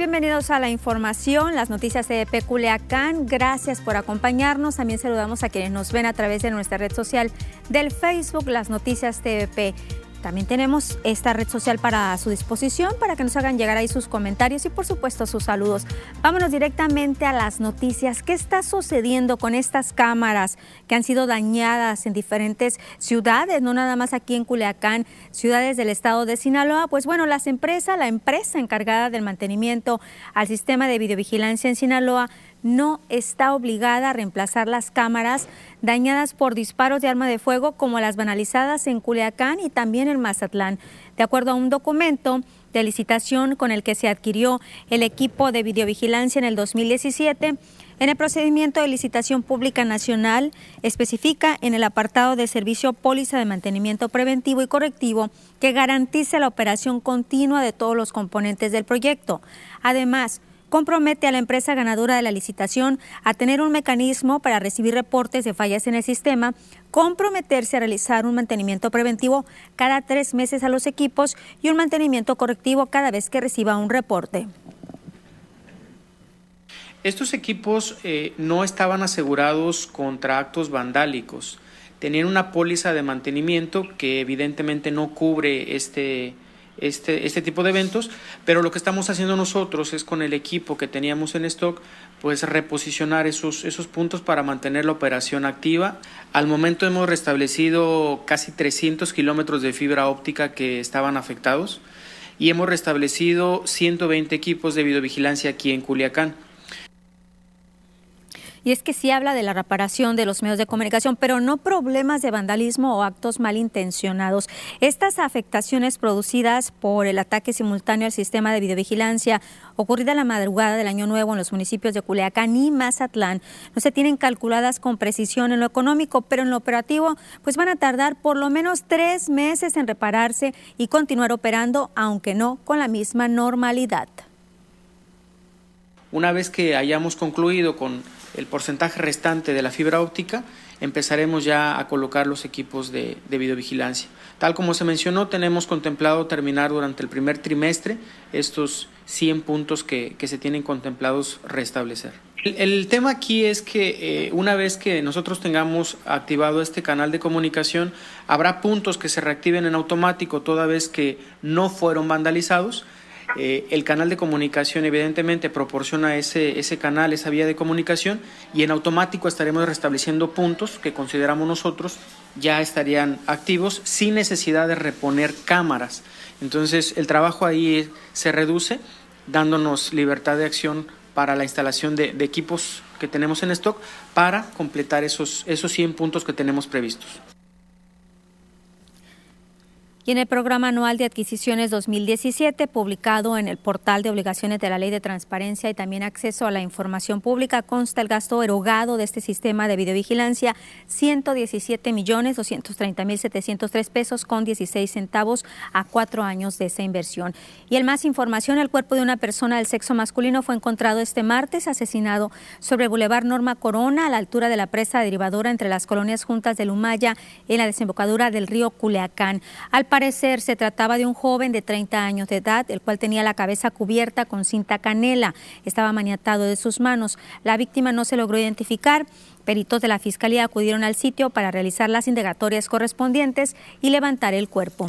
bienvenidos a la información, las noticias de Culiacán. Gracias por acompañarnos. También saludamos a quienes nos ven a través de nuestra red social del Facebook, las noticias TVP. También tenemos esta red social para su disposición para que nos hagan llegar ahí sus comentarios y por supuesto sus saludos. Vámonos directamente a las noticias. ¿Qué está sucediendo con estas cámaras que han sido dañadas en diferentes ciudades, no nada más aquí en Culiacán, ciudades del estado de Sinaloa? Pues bueno, las empresas, la empresa encargada del mantenimiento al sistema de videovigilancia en Sinaloa no está obligada a reemplazar las cámaras dañadas por disparos de arma de fuego como las banalizadas en Culiacán y también en Mazatlán. De acuerdo a un documento de licitación con el que se adquirió el equipo de videovigilancia en el 2017, en el procedimiento de licitación pública nacional especifica en el apartado de servicio póliza de mantenimiento preventivo y correctivo que garantice la operación continua de todos los componentes del proyecto. Además, compromete a la empresa ganadora de la licitación a tener un mecanismo para recibir reportes de fallas en el sistema, comprometerse a realizar un mantenimiento preventivo cada tres meses a los equipos y un mantenimiento correctivo cada vez que reciba un reporte. Estos equipos eh, no estaban asegurados contra actos vandálicos. Tenían una póliza de mantenimiento que evidentemente no cubre este, este, este tipo de eventos, pero lo que estamos haciendo nosotros es con el equipo que teníamos en stock, pues reposicionar esos, esos puntos para mantener la operación activa. Al momento hemos restablecido casi 300 kilómetros de fibra óptica que estaban afectados y hemos restablecido 120 equipos de videovigilancia aquí en Culiacán y es que sí habla de la reparación de los medios de comunicación, pero no problemas de vandalismo o actos malintencionados. Estas afectaciones producidas por el ataque simultáneo al sistema de videovigilancia ocurrida la madrugada del Año Nuevo en los municipios de Culiacán y Mazatlán no se tienen calculadas con precisión en lo económico, pero en lo operativo pues van a tardar por lo menos tres meses en repararse y continuar operando, aunque no con la misma normalidad. Una vez que hayamos concluido con el porcentaje restante de la fibra óptica, empezaremos ya a colocar los equipos de, videovigilancia. Tal como se mencionó, tenemos contemplado terminar durante el primer trimestre estos 100 puntos que, se tienen contemplados restablecer. El, tema aquí es que eh, una vez que nosotros tengamos activado este canal de comunicación, habrá puntos que se reactiven en automático toda vez que no fueron vandalizados eh, el canal de comunicación evidentemente proporciona ese, ese canal, esa vía de comunicación y en automático estaremos restableciendo puntos que consideramos nosotros ya estarían activos sin necesidad de reponer cámaras. Entonces el trabajo ahí se reduce dándonos libertad de acción para la instalación de, equipos que tenemos en stock para completar esos, esos 100 puntos que tenemos previstos. Y en el programa anual de adquisiciones 2017, publicado en el portal de obligaciones de la Ley de Transparencia y también acceso a la información pública, consta el gasto erogado de este sistema de videovigilancia, 117 millones 230 mil 703 pesos con 16 centavos a cuatro años de esa inversión. Y el más información, el cuerpo de una persona del sexo masculino fue encontrado este martes asesinado sobre el Boulevard Norma Corona, a la altura de la presa derivadora entre las colonias juntas de Lumaya en la desembocadura del río Culeacán. Al parecer se trataba de un joven de 30 años de edad, el cual tenía la cabeza cubierta con cinta canela. Estaba maniatado de sus manos. La víctima no se logró identificar. Peritos de la Fiscalía acudieron al sitio para realizar las indagatorias correspondientes y levantar el cuerpo.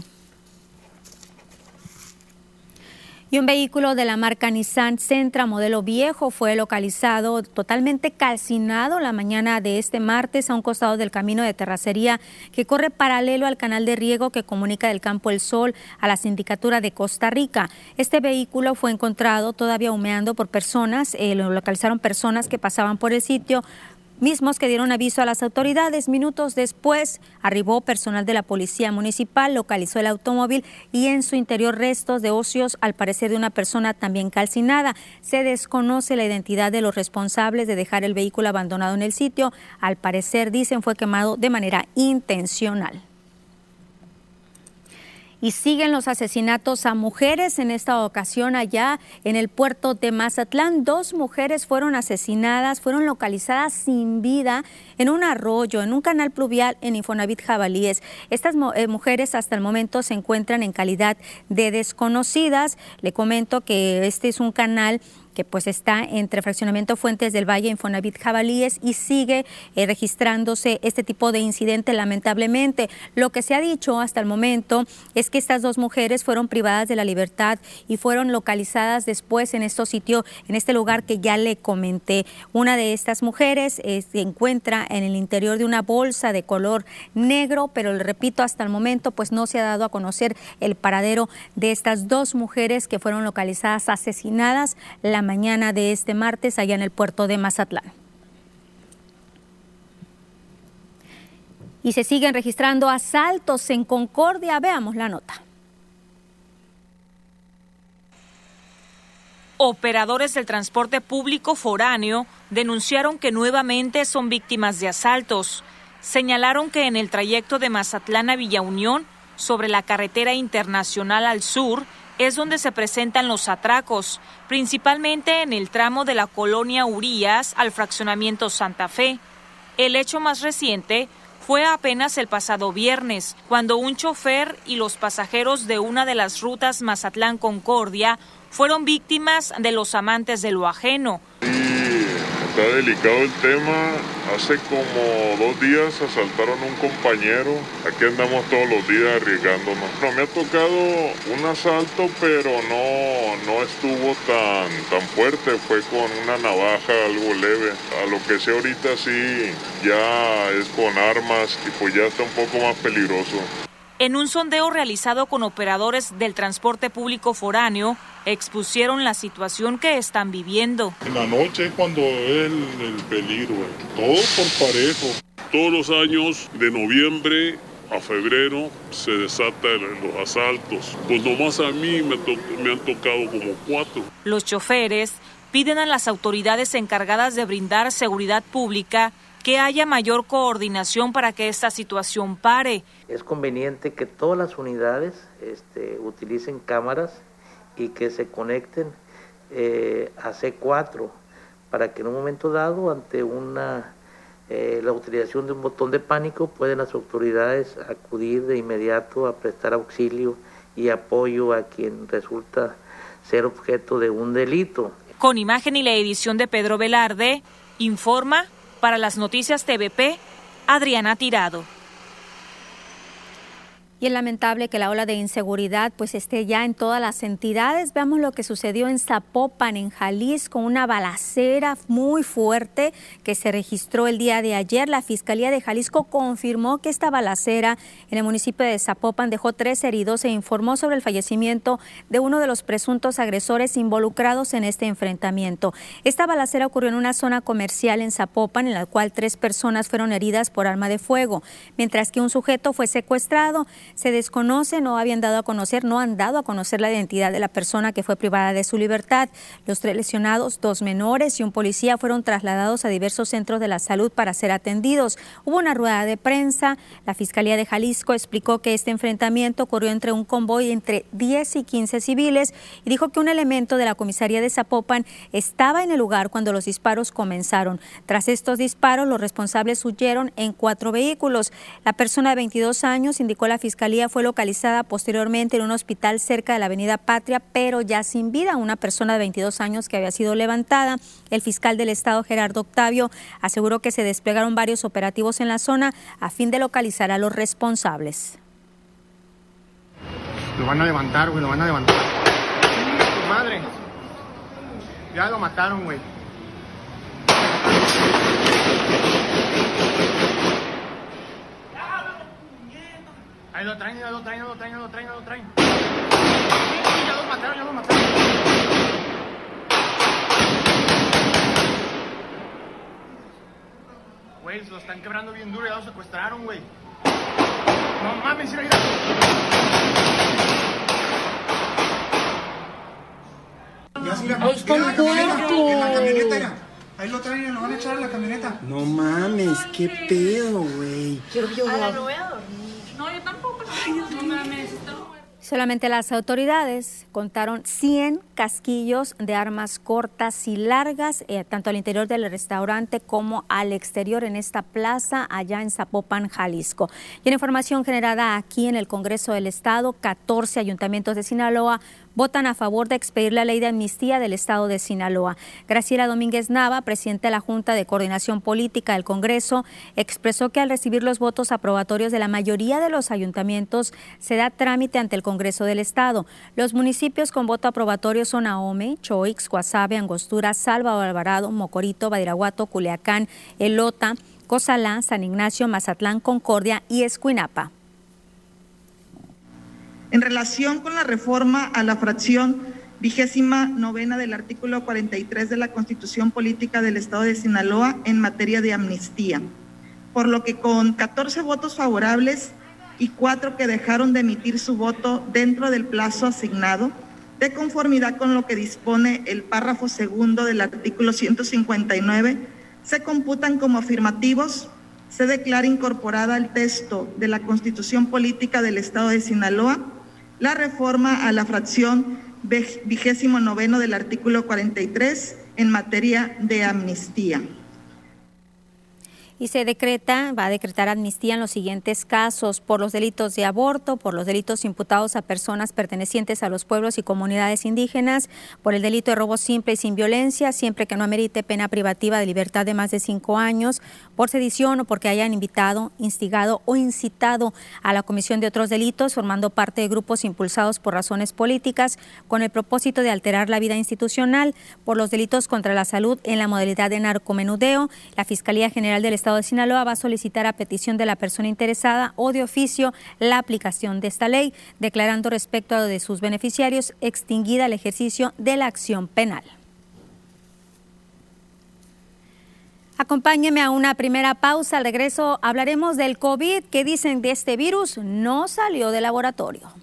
Y un vehículo de la marca Nissan Sentra modelo viejo fue localizado totalmente calcinado la mañana de este martes a un costado del camino de terracería que corre paralelo al canal de riego que comunica del Campo El Sol a la sindicatura de Costa Rica. Este vehículo fue encontrado todavía humeando por personas, eh, lo localizaron personas que pasaban por el sitio mismos que dieron aviso a las autoridades. Minutos después arribó personal de la policía municipal, localizó el automóvil y en su interior restos de ocios, al parecer de una persona también calcinada. Se desconoce la identidad de los responsables de dejar el vehículo abandonado en el sitio. Al parecer, dicen, fue quemado de manera intencional. Y siguen los asesinatos a mujeres, en esta ocasión allá en el puerto de Mazatlán. Dos mujeres fueron asesinadas, fueron localizadas sin vida en un arroyo, en un canal pluvial en Infonavit Jabalíes. Estas eh, mujeres hasta el momento se encuentran en calidad de desconocidas. Le comento que este es un canal que pues está entre Fraccionamiento Fuentes del Valle, Infonavit Jabalíes y sigue eh, registrándose este tipo de incidente lamentablemente. Lo que se ha dicho hasta el momento es que estas dos mujeres fueron privadas de la libertad y fueron localizadas después en este sitio, en este lugar que ya le comenté. Una de estas mujeres eh, se encuentra en el interior de una bolsa de color negro, pero le repito, hasta el momento pues no se ha dado a conocer el paradero de estas dos mujeres que fueron localizadas asesinadas. La mañana de este martes allá en el puerto de Mazatlán. Y se siguen registrando asaltos en Concordia. Veamos la nota. Operadores del transporte público foráneo denunciaron que nuevamente son víctimas de asaltos. Señalaron que en el trayecto de Mazatlán a Villa Unión, sobre la carretera internacional al sur, es donde se presentan los atracos, principalmente en el tramo de la colonia Urías al fraccionamiento Santa Fe. El hecho más reciente fue apenas el pasado viernes, cuando un chofer y los pasajeros de una de las rutas Mazatlán-Concordia fueron víctimas de los amantes de lo ajeno, Está delicado el tema. Hace como dos días asaltaron a un compañero. Aquí andamos todos los días arriesgándonos. No, me ha tocado un asalto, pero no, no estuvo tan, tan fuerte. Fue con una navaja, algo leve. A lo que sé ahorita sí, ya es con armas y pues ya está un poco más peligroso. En un sondeo realizado con operadores del transporte público foráneo, expusieron la situación que están viviendo. En la noche es cuando es el, peligro, todo por parejo. Todos los años de noviembre a febrero se desatan los asaltos. Pues nomás a mí me, me han tocado como cuatro. Los choferes piden a las autoridades encargadas de brindar seguridad pública que haya mayor coordinación para que esta situación pare. Es conveniente que todas las unidades este, utilicen cámaras y que se conecten eh, a C4 para que en un momento dado, ante una eh, la utilización de un botón de pánico, pueden las autoridades acudir de inmediato a prestar auxilio y apoyo a quien resulta ser objeto de un delito. Con imagen y la edición de Pedro Velarde, informa para las noticias TVP, Adriana Tirado. Y es lamentable que la ola de inseguridad pues esté ya en todas las entidades. Veamos lo que sucedió en Zapopan, en Jalisco, una balacera muy fuerte que se registró el día de ayer. La Fiscalía de Jalisco confirmó que esta balacera en el municipio de Zapopan dejó tres heridos e informó sobre el fallecimiento de uno de los presuntos agresores involucrados en este enfrentamiento. Esta balacera ocurrió en una zona comercial en Zapopan, en la cual tres personas fueron heridas por arma de fuego, mientras que un sujeto fue secuestrado se desconoce, no habían dado a conocer, no han dado a conocer la identidad de la persona que fue privada de su libertad. Los tres lesionados, dos menores y un policía, fueron trasladados a diversos centros de la salud para ser atendidos. Hubo una rueda de prensa. La Fiscalía de Jalisco explicó que este enfrentamiento ocurrió entre un convoy entre 10 y 15 civiles y dijo que un elemento de la comisaría de Zapopan estaba en el lugar cuando los disparos comenzaron. Tras estos disparos, los responsables huyeron en cuatro vehículos. La persona de 22 años indicó a la Fiscalía fiscalía fue localizada posteriormente en un hospital cerca de la avenida Patria, pero ya sin vida. Una persona de 22 años que había sido levantada. El fiscal del estado, Gerardo Octavio, aseguró que se desplegaron varios operativos en la zona a fin de localizar a los responsables. Lo van a levantar, güey, lo van a levantar. Madre. Ya lo mataron, güey. Ahí lo traen, ya lo traen, ya lo traen, ya lo traen, ya lo traen. Sí, sí, ya lo mataron, ya lo mataron. Güey, se lo están quebrando bien duro, ya lo secuestraron, güey. No mames, mira, mira. Ahí está el. En la camioneta, ya. Ahí lo traen y lo van a echar a la camioneta. No mames, qué pedo, güey. Quiero llorar. No, yo tampoco. Ay, no mames, Solamente las autoridades contaron 100 casquillos de armas cortas y largas, eh, tanto al interior del restaurante como al exterior en esta plaza allá en Zapopan, Jalisco. Y en información generada aquí en el Congreso del Estado, 14 ayuntamientos de Sinaloa votan a favor de expedir la ley de amnistía del Estado de Sinaloa. Graciela Domínguez Nava, presidenta de la Junta de Coordinación Política del Congreso, expresó que al recibir los votos aprobatorios de la mayoría de los ayuntamientos se da trámite ante el Congreso del Estado. Los municipios con voto aprobatorio son Ahome, Choix, Guasave, Angostura, Salvador Alvarado, Mocorito, Badiraguato, Culiacán, Elota, Cozalá, San Ignacio, Mazatlán, Concordia y Escuinapa en relación con la reforma a la fracción vigésima novena del artículo 43 de la Constitución Política del Estado de Sinaloa en materia de amnistía, por lo que con 14 votos favorables y cuatro que dejaron de emitir su voto dentro del plazo asignado, de conformidad con lo que dispone el párrafo segundo del artículo 159, se computan como afirmativos, se declara incorporada al texto de la Constitución Política del Estado de Sinaloa la reforma a la fracción vigésimo noveno del artículo 43 en materia de amnistía y se decreta, va a decretar amnistía en los siguientes casos por los delitos de aborto, por los delitos imputados a personas pertenecientes a los pueblos y comunidades indígenas, por el delito de robo simple y sin violencia, siempre que no amerite pena privativa de libertad de más de cinco años, por sedición o porque hayan invitado, instigado o incitado a la comisión de otros delitos, formando parte de grupos impulsados por razones políticas con el propósito de alterar la vida institucional, por los delitos contra la salud en la modalidad de narcomenudeo. La Fiscalía General del Estado de Sinaloa va a solicitar a petición de la persona interesada o de oficio la aplicación de esta ley, declarando respecto a de sus beneficiarios extinguida el ejercicio de la acción penal. Acompáñeme a una primera pausa. Al regreso hablaremos del COVID. ¿Qué dicen de este virus? No salió de laboratorio.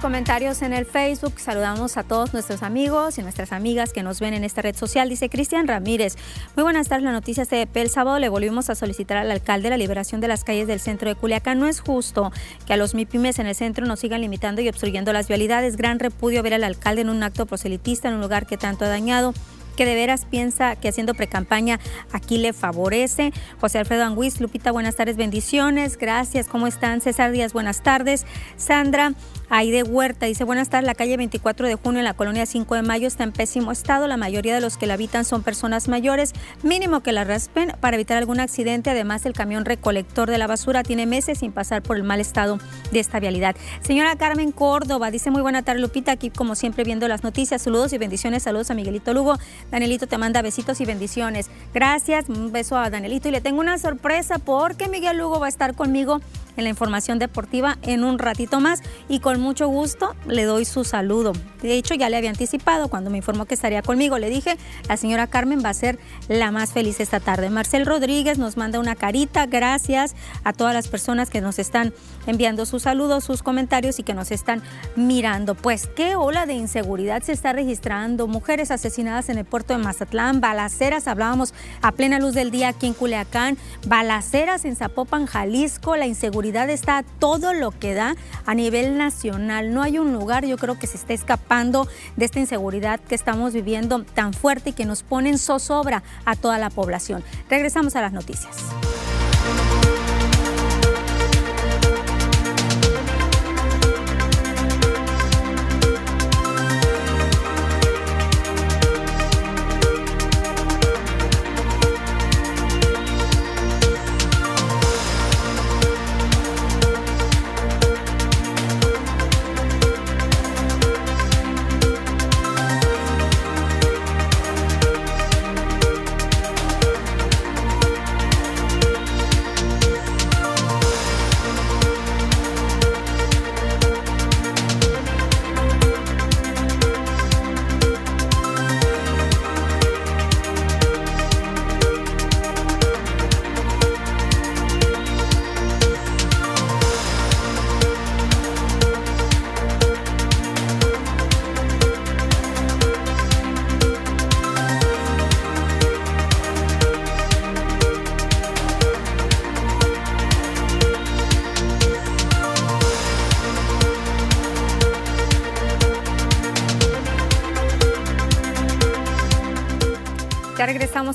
Comentarios en el Facebook. Saludamos a todos nuestros amigos y nuestras amigas que nos ven en esta red social. Dice Cristian Ramírez. Muy buenas tardes. La noticia de El sábado le volvimos a solicitar al alcalde la liberación de las calles del centro de Culiacán. No es justo que a los MIPIMES en el centro nos sigan limitando y obstruyendo las vialidades. Gran repudio ver al alcalde en un acto proselitista en un lugar que tanto ha dañado que de veras piensa que haciendo precampaña aquí le favorece. José Alfredo Anguiz, Lupita, buenas tardes, bendiciones, gracias, ¿cómo están? César Díaz, buenas tardes. Sandra, Aide Huerta dice, buenas tardes, la calle 24 de junio en la colonia 5 de mayo está en pésimo estado, la mayoría de los que la habitan son personas mayores, mínimo que la raspen para evitar algún accidente, además el camión recolector de la basura tiene meses sin pasar por el mal estado de esta vialidad. Señora Carmen Córdoba dice, muy buena tarde Lupita, aquí como siempre viendo las noticias, saludos y bendiciones, saludos a Miguelito Lugo, Danielito te manda besitos y bendiciones. Gracias, un beso a Danielito. Y le tengo una sorpresa porque Miguel Lugo va a estar conmigo en la información deportiva en un ratito más y con mucho gusto le doy su saludo. De hecho, ya le había anticipado cuando me informó que estaría conmigo. Le dije, la señora Carmen va a ser la más feliz esta tarde. Marcel Rodríguez nos manda una carita. Gracias a todas las personas que nos están enviando sus saludos, sus comentarios y que nos están mirando. Pues qué ola de inseguridad se está registrando. Mujeres asesinadas en el puerto de Mazatlán, balaceras, hablábamos a plena luz del día aquí en Culiacán, balaceras en Zapopan, Jalisco, la inseguridad está todo lo que da a nivel nacional. No hay un lugar, yo creo que se está escapando de esta inseguridad que estamos viviendo tan fuerte y que nos pone en zozobra a toda la población. Regresamos a las noticias.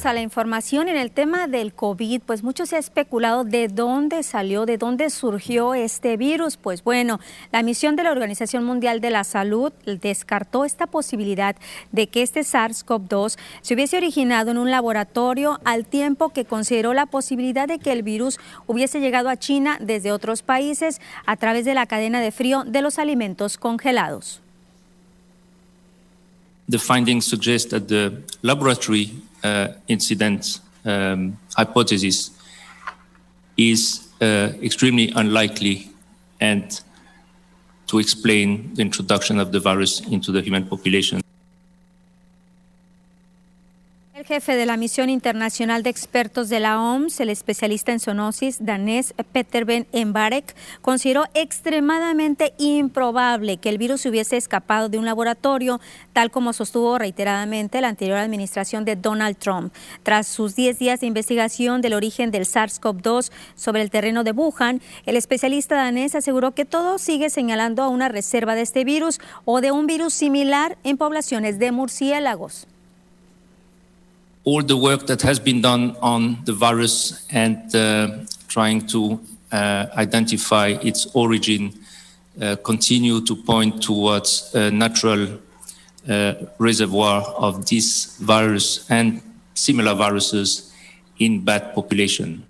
A la información. En el tema del COVID, pues mucho se ha especulado de dónde salió, de dónde surgió este virus. Pues bueno, la misión de la Organización Mundial de la Salud descartó esta posibilidad de que este SARS-CoV-2 se hubiese originado en un laboratorio al tiempo que consideró la posibilidad de que el virus hubiese llegado a China desde otros países a través de la cadena de frío de los alimentos congelados. The findings suggest that the laboratory incident um, hypothesis is uh, extremely unlikely and to explain the introduction of the virus into the human population. El jefe de la Misión Internacional de Expertos de la OMS, el especialista en zoonosis danés Peter Ben Embarek, consideró extremadamente improbable que el virus hubiese escapado de un laboratorio, tal como sostuvo reiteradamente la anterior administración de Donald Trump. Tras sus 10 días de investigación del origen del SARS-CoV-2 sobre el terreno de Wuhan, el especialista danés aseguró que todo sigue señalando a una reserva de este virus o de un virus similar en poblaciones de murciélagos. All the work that has been done on the virus and uh, trying to uh, identify its origin uh, continue to point towards a natural uh, reservoir of this virus and similar viruses in bat population.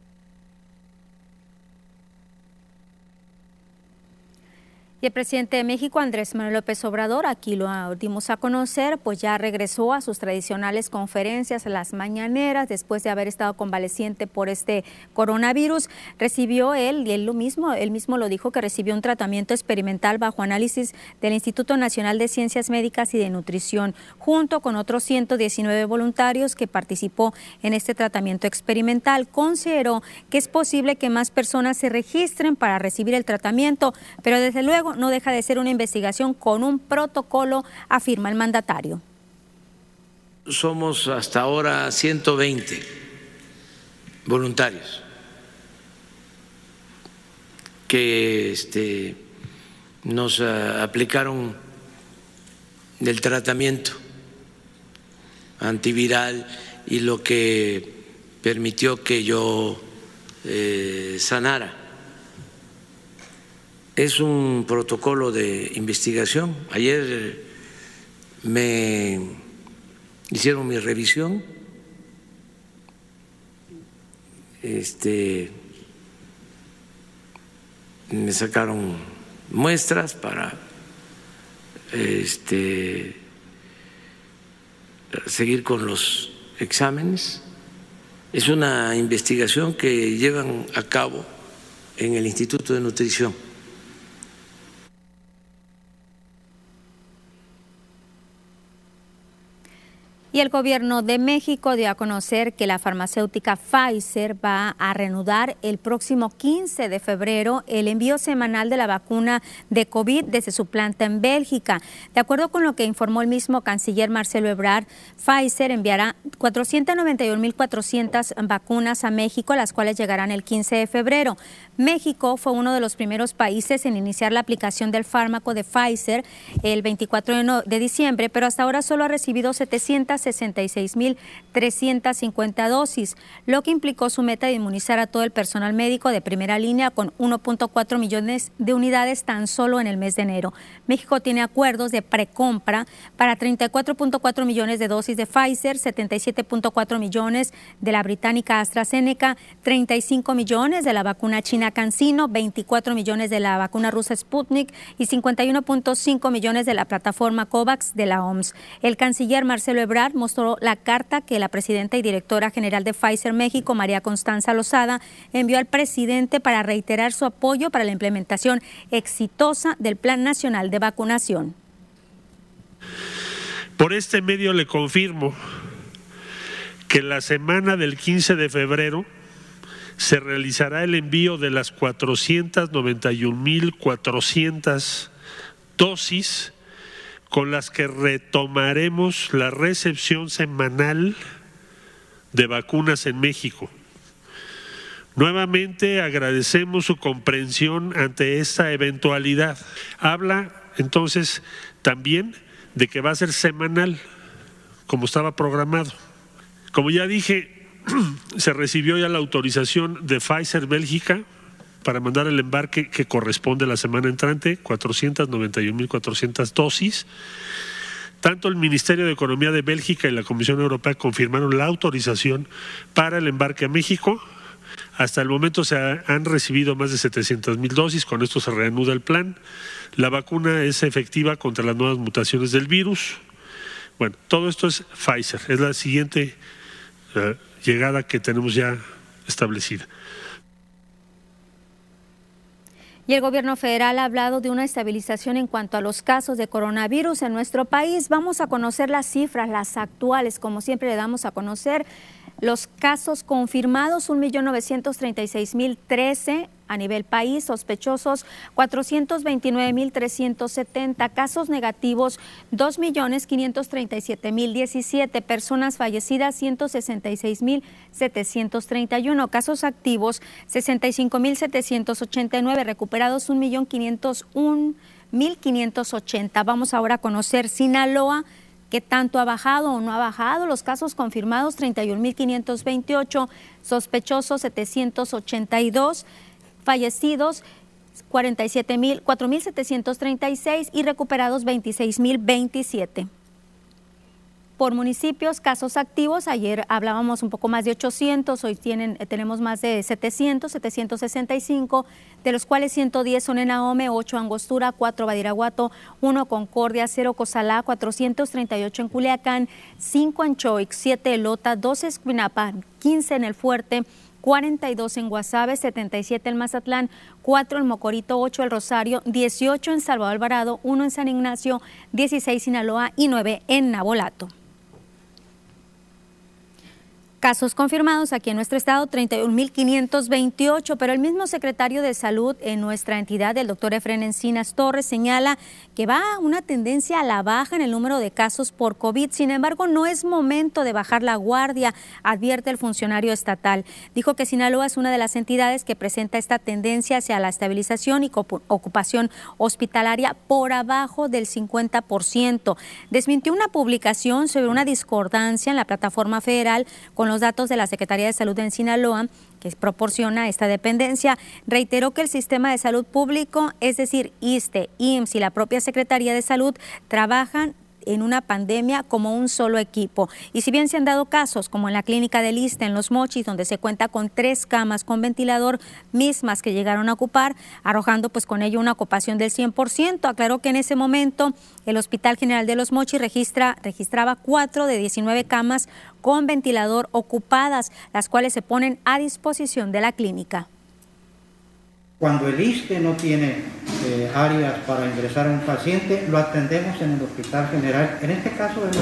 Y el presidente de México, Andrés Manuel López Obrador, aquí lo dimos a conocer, pues ya regresó a sus tradicionales conferencias, las mañaneras, después de haber estado convaleciente por este coronavirus. Recibió él, y él lo mismo, él mismo lo dijo, que recibió un tratamiento experimental bajo análisis del Instituto Nacional de Ciencias Médicas y de Nutrición, junto con otros 119 voluntarios que participó en este tratamiento experimental. Consideró que es posible que más personas se registren para recibir el tratamiento, pero desde luego no deja de ser una investigación con un protocolo, afirma el mandatario. Somos hasta ahora 120 voluntarios que este, nos uh, aplicaron el tratamiento antiviral y lo que permitió que yo eh, sanara es un protocolo de investigación. Ayer me hicieron mi revisión. Este, me sacaron muestras para este, seguir con los exámenes. Es una investigación que llevan a cabo en el Instituto de Nutrición. Y el gobierno de México dio a conocer que la farmacéutica Pfizer va a reanudar el próximo 15 de febrero el envío semanal de la vacuna de COVID desde su planta en Bélgica. De acuerdo con lo que informó el mismo canciller Marcelo Ebrard, Pfizer enviará 491.400 vacunas a México, las cuales llegarán el 15 de febrero. México fue uno de los primeros países en iniciar la aplicación del fármaco de Pfizer el 24 de diciembre, pero hasta ahora solo ha recibido 700 66.350 dosis, lo que implicó su meta de inmunizar a todo el personal médico de primera línea con 1.4 millones de unidades tan solo en el mes de enero. México tiene acuerdos de precompra para 34.4 millones de dosis de Pfizer, 77.4 millones de la británica AstraZeneca, 35 millones de la vacuna china CanSino, 24 millones de la vacuna rusa Sputnik y 51.5 millones de la plataforma COVAX de la OMS. El canciller Marcelo Ebrard mostró la carta que la presidenta y directora general de Pfizer México, María Constanza Lozada, envió al presidente para reiterar su apoyo para la implementación exitosa del Plan Nacional de Vacunación. Por este medio le confirmo que la semana del 15 de febrero se realizará el envío de las 491.400 dosis con las que retomaremos la recepción semanal de vacunas en México. Nuevamente agradecemos su comprensión ante esta eventualidad. Habla entonces también de que va a ser semanal, como estaba programado, Como ya dije, se recibió ya la autorización de Pfizer Bélgica para mandar el embarque que corresponde a la semana entrante, 491.400 dosis. Tanto el Ministerio de Economía de Bélgica y la Comisión Europea confirmaron la autorización para el embarque a México. Hasta el momento se han recibido más de 700 mil dosis, con esto se reanuda el plan. La vacuna es efectiva contra las nuevas mutaciones del virus. Bueno, todo esto es Pfizer, es la siguiente uh, llegada que tenemos ya establecida. Y el gobierno federal ha hablado de una estabilización en cuanto a los casos de coronavirus en nuestro país. Vamos a conocer las cifras, las actuales, como siempre le damos a conocer. Los casos confirmados, 1.936.013 a nivel país, sospechosos 429.370, casos negativos 2.537.017, personas fallecidas 166.731, casos activos 65.789, recuperados 1.501.580. Vamos ahora a conocer Sinaloa qué tanto ha bajado o no ha bajado. Los casos confirmados 31.528, sospechosos 782 fallecidos 4.736 y recuperados 26.027. Por municipios, casos activos, ayer hablábamos un poco más de 800, hoy tienen, eh, tenemos más de 700, 765, de los cuales 110 son en Ahome, 8 Angostura, 4 Badiraguato, 1 Concordia, 0 Cozalá, 438 en Culiacán, 5 en Choix, 7 Lota, 12 Escuinapa, 15 en El Fuerte, 42 en Guasave, 77 en Mazatlán, 4 en Mocorito, 8 en Rosario, 18 en Salvador Alvarado, 1 en San Ignacio, 16 en Sinaloa y 9 en Nabolato. Casos confirmados aquí en nuestro estado, 31.528, pero el mismo secretario de Salud en nuestra entidad, el doctor Efren Encinas Torres, señala que va una tendencia a la baja en el número de casos por COVID. Sin embargo, no es momento de bajar la guardia, advierte el funcionario estatal. Dijo que Sinaloa es una de las entidades que presenta esta tendencia hacia la estabilización y ocupación hospitalaria por abajo del 50%. Desmintió una publicación sobre una discordancia en la plataforma federal con los datos de la Secretaría de Salud en Sinaloa, que proporciona esta dependencia, reiteró que el sistema de salud público, es decir, ISTE, IMSS y la propia Secretaría de Salud, trabajan en una pandemia como un solo equipo. Y si bien se han dado casos, como en la clínica de Lista, en Los Mochis, donde se cuenta con tres camas con ventilador mismas que llegaron a ocupar, arrojando pues con ello una ocupación del 100%, aclaró que en ese momento el Hospital General de Los Mochis registra, registraba cuatro de 19 camas con ventilador ocupadas, las cuales se ponen a disposición de la clínica. Cuando el ISTE no tiene eh, áreas para ingresar a un paciente, lo atendemos en el Hospital General, en este caso de los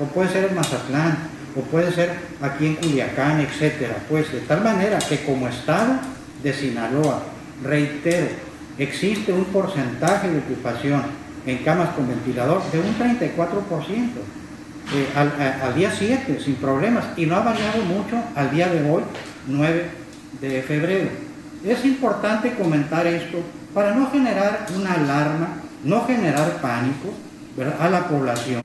o puede ser en Mazatlán, o puede ser aquí en Culiacán, etcétera. Pues de tal manera que como Estado de Sinaloa, reitero, existe un porcentaje de ocupación en camas con ventilador de un 34%. Eh, al, al, día 7 sin problemas y no ha variado mucho al día de hoy, 9 de febrero. Es importante comentar esto para no generar una alarma, no generar pánico a la población.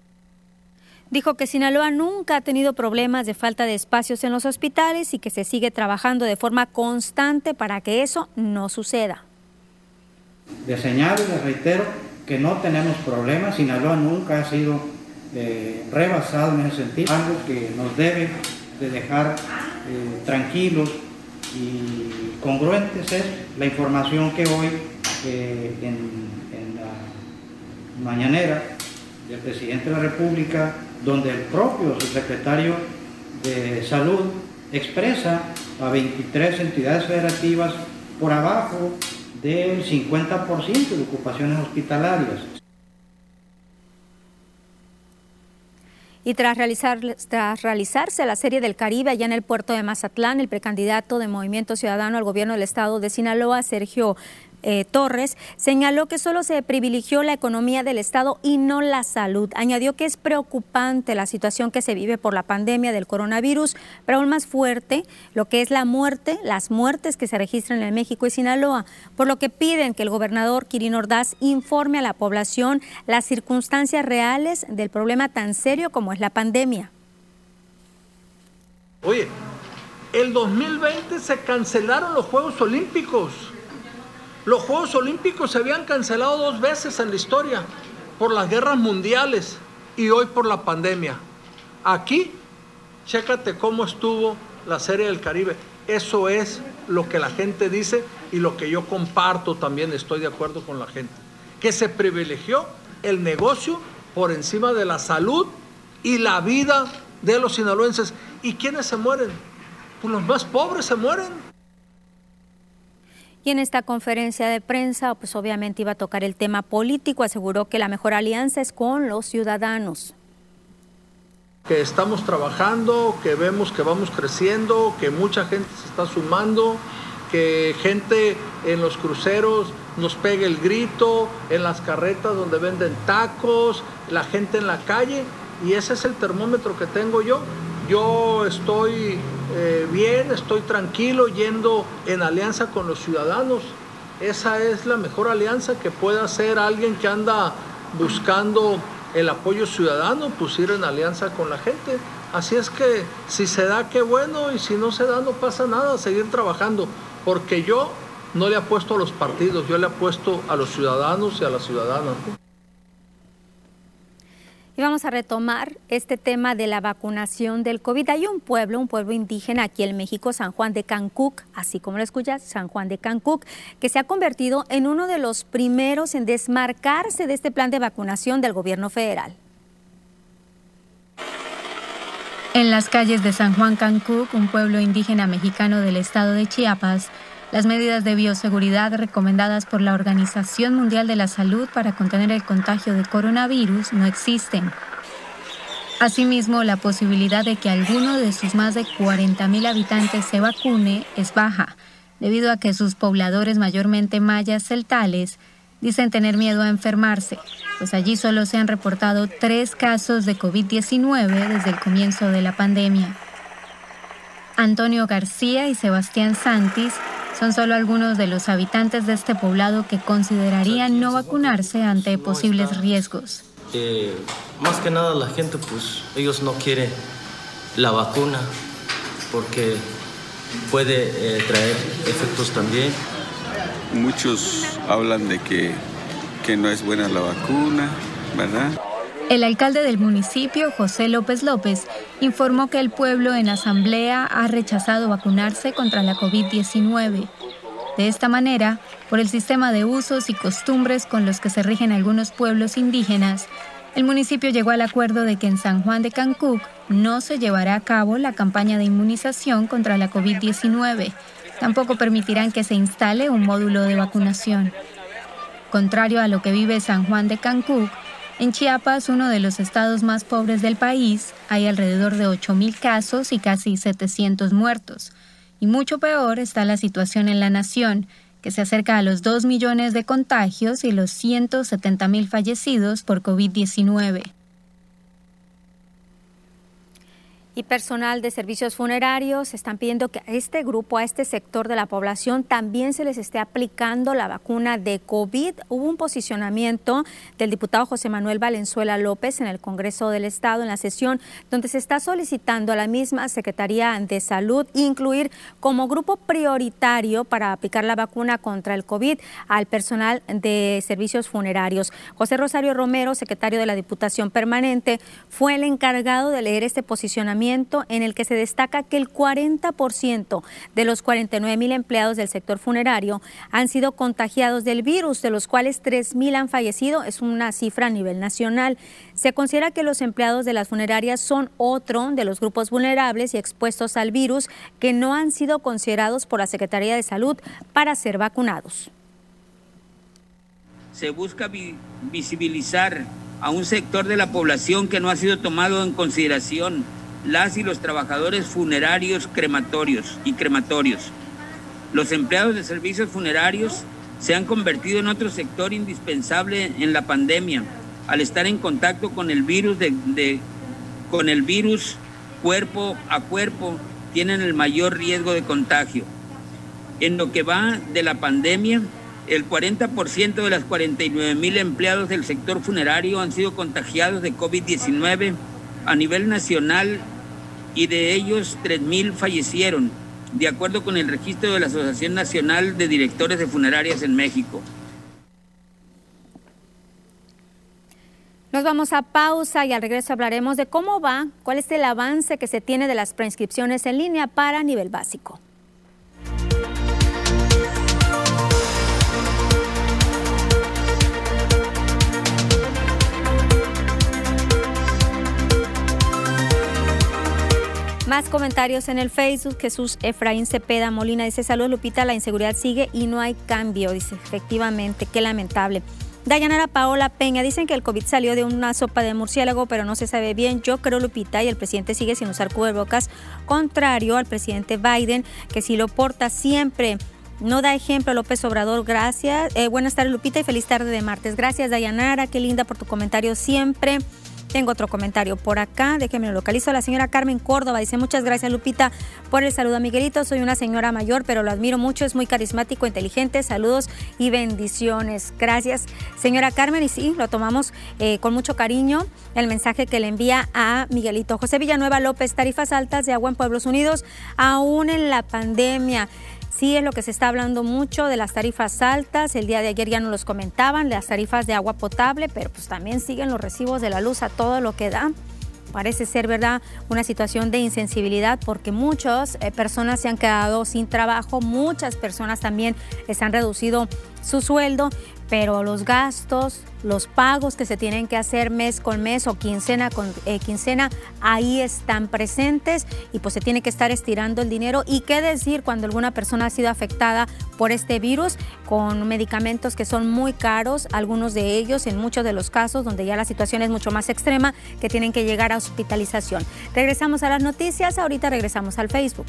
Dijo que Sinaloa nunca ha tenido problemas de falta de espacios en los hospitales y que se sigue trabajando de forma constante para que eso no suceda. De señalo y les reitero que no tenemos problemas. Sinaloa nunca ha sido eh, rebasado en ese sentido, algo que nos debe de dejar eh, tranquilos y congruentes es la información que hoy eh, en, en, la mañanera del presidente de la República, donde el propio secretario de Salud expresa a 23 entidades federativas por abajo del 50% de ocupaciones hospitalarias. Y tras, realizar, tras realizarse la Serie del Caribe allá en el puerto de Mazatlán, el precandidato de Movimiento Ciudadano al gobierno del estado de Sinaloa, Sergio eh, Torres, señaló que solo se privilegió la economía del Estado y no la salud. Añadió que es preocupante la situación que se vive por la pandemia del coronavirus, pero aún más fuerte lo que es la muerte, las muertes que se registran en México y Sinaloa, por lo que piden que el gobernador Quirino Ordaz informe a la población las circunstancias reales del problema tan serio como es la pandemia. Oye, el 2020 se cancelaron los Juegos Olímpicos. Los Juegos Olímpicos se habían cancelado dos veces en la historia, por las guerras mundiales y hoy por la pandemia. Aquí, chécate cómo estuvo la Serie del Caribe. Eso es lo que la gente dice y lo que yo comparto también, estoy de acuerdo con la gente. Que se privilegió el negocio por encima de la salud y la vida de los sinaloenses. ¿Y quiénes se mueren? Pues los más pobres se mueren. Y en esta conferencia de prensa, pues obviamente iba a tocar el tema político, aseguró que la mejor alianza es con los ciudadanos. Que estamos trabajando, que vemos que vamos creciendo, que mucha gente se está sumando, que gente en los cruceros nos pegue el grito, en las carretas donde venden tacos, la gente en la calle, y ese es el termómetro que tengo yo. Yo estoy eh, bien, estoy tranquilo yendo en alianza con los ciudadanos. Esa es la mejor alianza que puede hacer alguien que anda buscando el apoyo ciudadano, pues ir en alianza con la gente. Así es que si se da, qué bueno, y si no se da, no pasa nada, seguir trabajando, porque yo no le apuesto a los partidos, yo le apuesto a los ciudadanos y a las ciudadanas. Y vamos a retomar este tema de la vacunación del COVID. Hay un pueblo, un pueblo indígena aquí en México, San Juan de Cancuc, así como lo escuchas, San Juan de Cancuc, que se ha convertido en uno de los primeros en desmarcarse de este plan de vacunación del gobierno federal. En las calles de San Juan Cancuc, un pueblo indígena mexicano del estado de Chiapas, las medidas de bioseguridad recomendadas por la Organización Mundial de la Salud para contener el contagio de coronavirus no existen. Asimismo, la posibilidad de que alguno de sus más de 40.000 habitantes se vacune es baja, debido a que sus pobladores, mayormente mayas celtales, dicen tener miedo a enfermarse, pues allí solo se han reportado tres casos de COVID-19 desde el comienzo de la pandemia. Antonio García y Sebastián Santis son solo algunos de los habitantes de este poblado que considerarían no vacunarse ante posibles riesgos. Eh, más que nada la gente, pues ellos no quieren la vacuna porque puede eh, traer efectos también. Muchos hablan de que, que no es buena la vacuna, ¿verdad? El alcalde del municipio, José López López, informó que el pueblo en asamblea ha rechazado vacunarse contra la COVID-19. De esta manera, por el sistema de usos y costumbres con los que se rigen algunos pueblos indígenas, el municipio llegó al acuerdo de que en San Juan de Cancuc no se llevará a cabo la campaña de inmunización contra la COVID-19. Tampoco permitirán que se instale un módulo de vacunación. Contrario a lo que vive San Juan de Cancuc, en Chiapas, uno de los estados más pobres del país, hay alrededor de 8.000 casos y casi 700 muertos. Y mucho peor está la situación en la nación, que se acerca a los 2 millones de contagios y los 170.000 fallecidos por COVID-19. Y personal de servicios funerarios están pidiendo que a este grupo, a este sector de la población, también se les esté aplicando la vacuna de COVID. Hubo un posicionamiento del diputado José Manuel Valenzuela López en el Congreso del Estado en la sesión donde se está solicitando a la misma Secretaría de Salud incluir como grupo prioritario para aplicar la vacuna contra el COVID al personal de servicios funerarios. José Rosario Romero, secretario de la Diputación Permanente, fue el encargado de leer este posicionamiento en el que se destaca que el 40% de los 49 mil empleados del sector funerario han sido contagiados del virus, de los cuales 3 mil han fallecido. Es una cifra a nivel nacional. Se considera que los empleados de las funerarias son otro de los grupos vulnerables y expuestos al virus que no han sido considerados por la Secretaría de Salud para ser vacunados. Se busca visibilizar a un sector de la población que no ha sido tomado en consideración las y los trabajadores funerarios crematorios y crematorios. Los empleados de servicios funerarios se han convertido en otro sector indispensable en la pandemia al estar en contacto con el virus de, con el virus cuerpo a cuerpo tienen el mayor riesgo de contagio. En lo que va de la pandemia, el 40% de las 49 mil empleados del sector funerario han sido contagiados de COVID-19 a nivel nacional y de ellos 3.000 fallecieron, de acuerdo con el registro de la Asociación Nacional de Directores de Funerarias en México. Nos vamos a pausa y al regreso hablaremos de cómo va, cuál es el avance que se tiene de las preinscripciones en línea para nivel básico. Más comentarios en el Facebook. Jesús Efraín Cepeda Molina dice: Saludos, Lupita. La inseguridad sigue y no hay cambio. Dice: Efectivamente, qué lamentable. Dayanara Paola Peña dicen que el COVID salió de una sopa de murciélago, pero no se sabe bien. Yo creo, Lupita, y el presidente sigue sin usar cubrebocas, contrario al presidente Biden, que sí lo porta siempre. No da ejemplo López Obrador, gracias. Eh, buenas tardes, Lupita, y feliz tarde de martes. Gracias, Dayanara, qué linda por tu comentario siempre. Tengo otro comentario por acá, déjenme lo localizo. La señora Carmen Córdoba dice, muchas gracias Lupita por el saludo a Miguelito. Soy una señora mayor, pero lo admiro mucho, es muy carismático, inteligente. Saludos y bendiciones. Gracias, señora Carmen. Y sí, lo tomamos eh, con mucho cariño, el mensaje que le envía a Miguelito. José Villanueva López, tarifas altas de agua en Pueblos Unidos, aún en la pandemia. Sí es lo que se está hablando mucho de las tarifas altas. El día de ayer ya nos los comentaban, las tarifas de agua potable, pero pues también siguen los recibos de la luz a todo lo que da. Parece ser, ¿verdad?, una situación de insensibilidad porque muchas eh, personas se han quedado sin trabajo, muchas personas también les han reducido su sueldo pero los gastos, los pagos que se tienen que hacer mes con mes o quincena con eh, quincena, ahí están presentes y pues se tiene que estar estirando el dinero. ¿Y qué decir cuando alguna persona ha sido afectada por este virus con medicamentos que son muy caros, algunos de ellos en muchos de los casos donde ya la situación es mucho más extrema, que tienen que llegar a hospitalización? Regresamos a las noticias, ahorita regresamos al Facebook.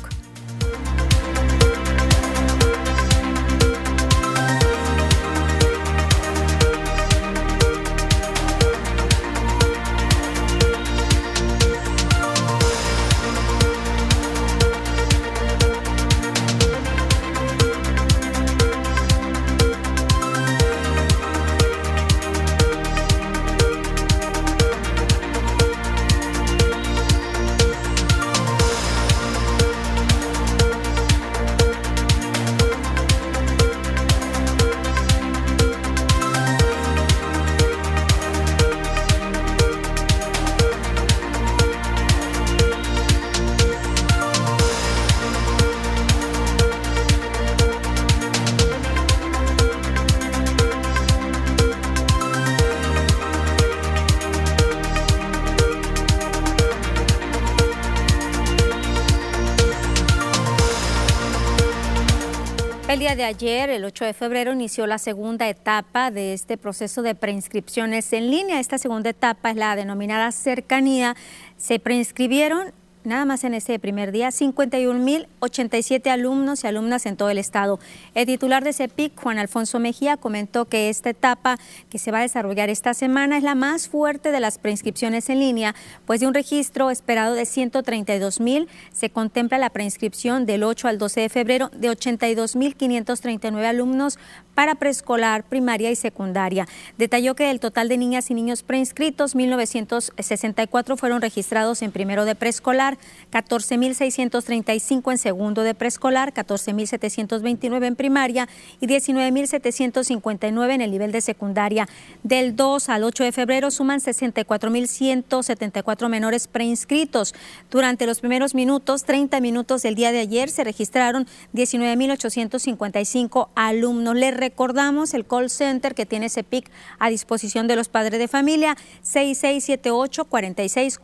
De ayer, el 8 de febrero, inició la segunda etapa de este proceso de preinscripciones en línea. Esta segunda etapa es la denominada cercanía. Se preinscribieron nada más en ese primer día, 51.087 alumnos y alumnas en todo el estado. El titular de CEPIC, Juan Alfonso Mejía, comentó que esta etapa que se va a desarrollar esta semana es la más fuerte de las preinscripciones en línea, pues de un registro esperado de 132.000 se contempla la preinscripción del 8 al 12 de febrero de 82.539 alumnos para preescolar, primaria y secundaria. Detalló que el total de niñas y niños preinscritos, 1.964 fueron registrados en primero de preescolar, 14.635 en segundo de preescolar, 14.729 en primaria y 19.759 en el nivel de secundaria. Del 2 al 8 de febrero suman 64.174 menores preinscritos. Durante los primeros minutos, 30 minutos del día de ayer, se registraron 19.855 alumnos. Les recordamos el call center que tiene CEPIC a disposición de los padres de familia, 6678 46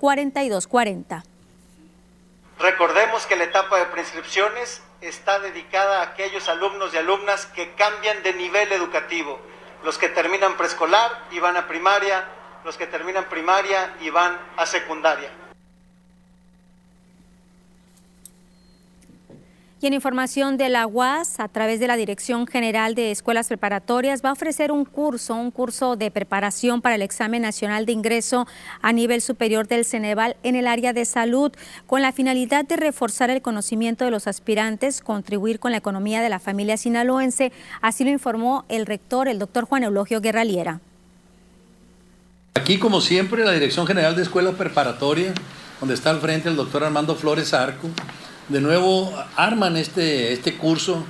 Recordemos que la etapa de preinscripciones está dedicada a aquellos alumnos y alumnas que cambian de nivel educativo, los que terminan preescolar y van a primaria, los que terminan primaria y van a secundaria. Y en información de la UAS, a través de la Dirección General de Escuelas Preparatorias, va a ofrecer un curso, un curso de preparación para el examen nacional de ingreso a nivel superior del Ceneval en el área de salud, con la finalidad de reforzar el conocimiento de los aspirantes, contribuir con la economía de la familia sinaloense. Así lo informó el rector, el doctor Juan Eulogio Guerraliera. Aquí, como siempre, la Dirección General de Escuelas Preparatorias donde está al frente el doctor Armando Flores Arco, de nuevo arman este, este curso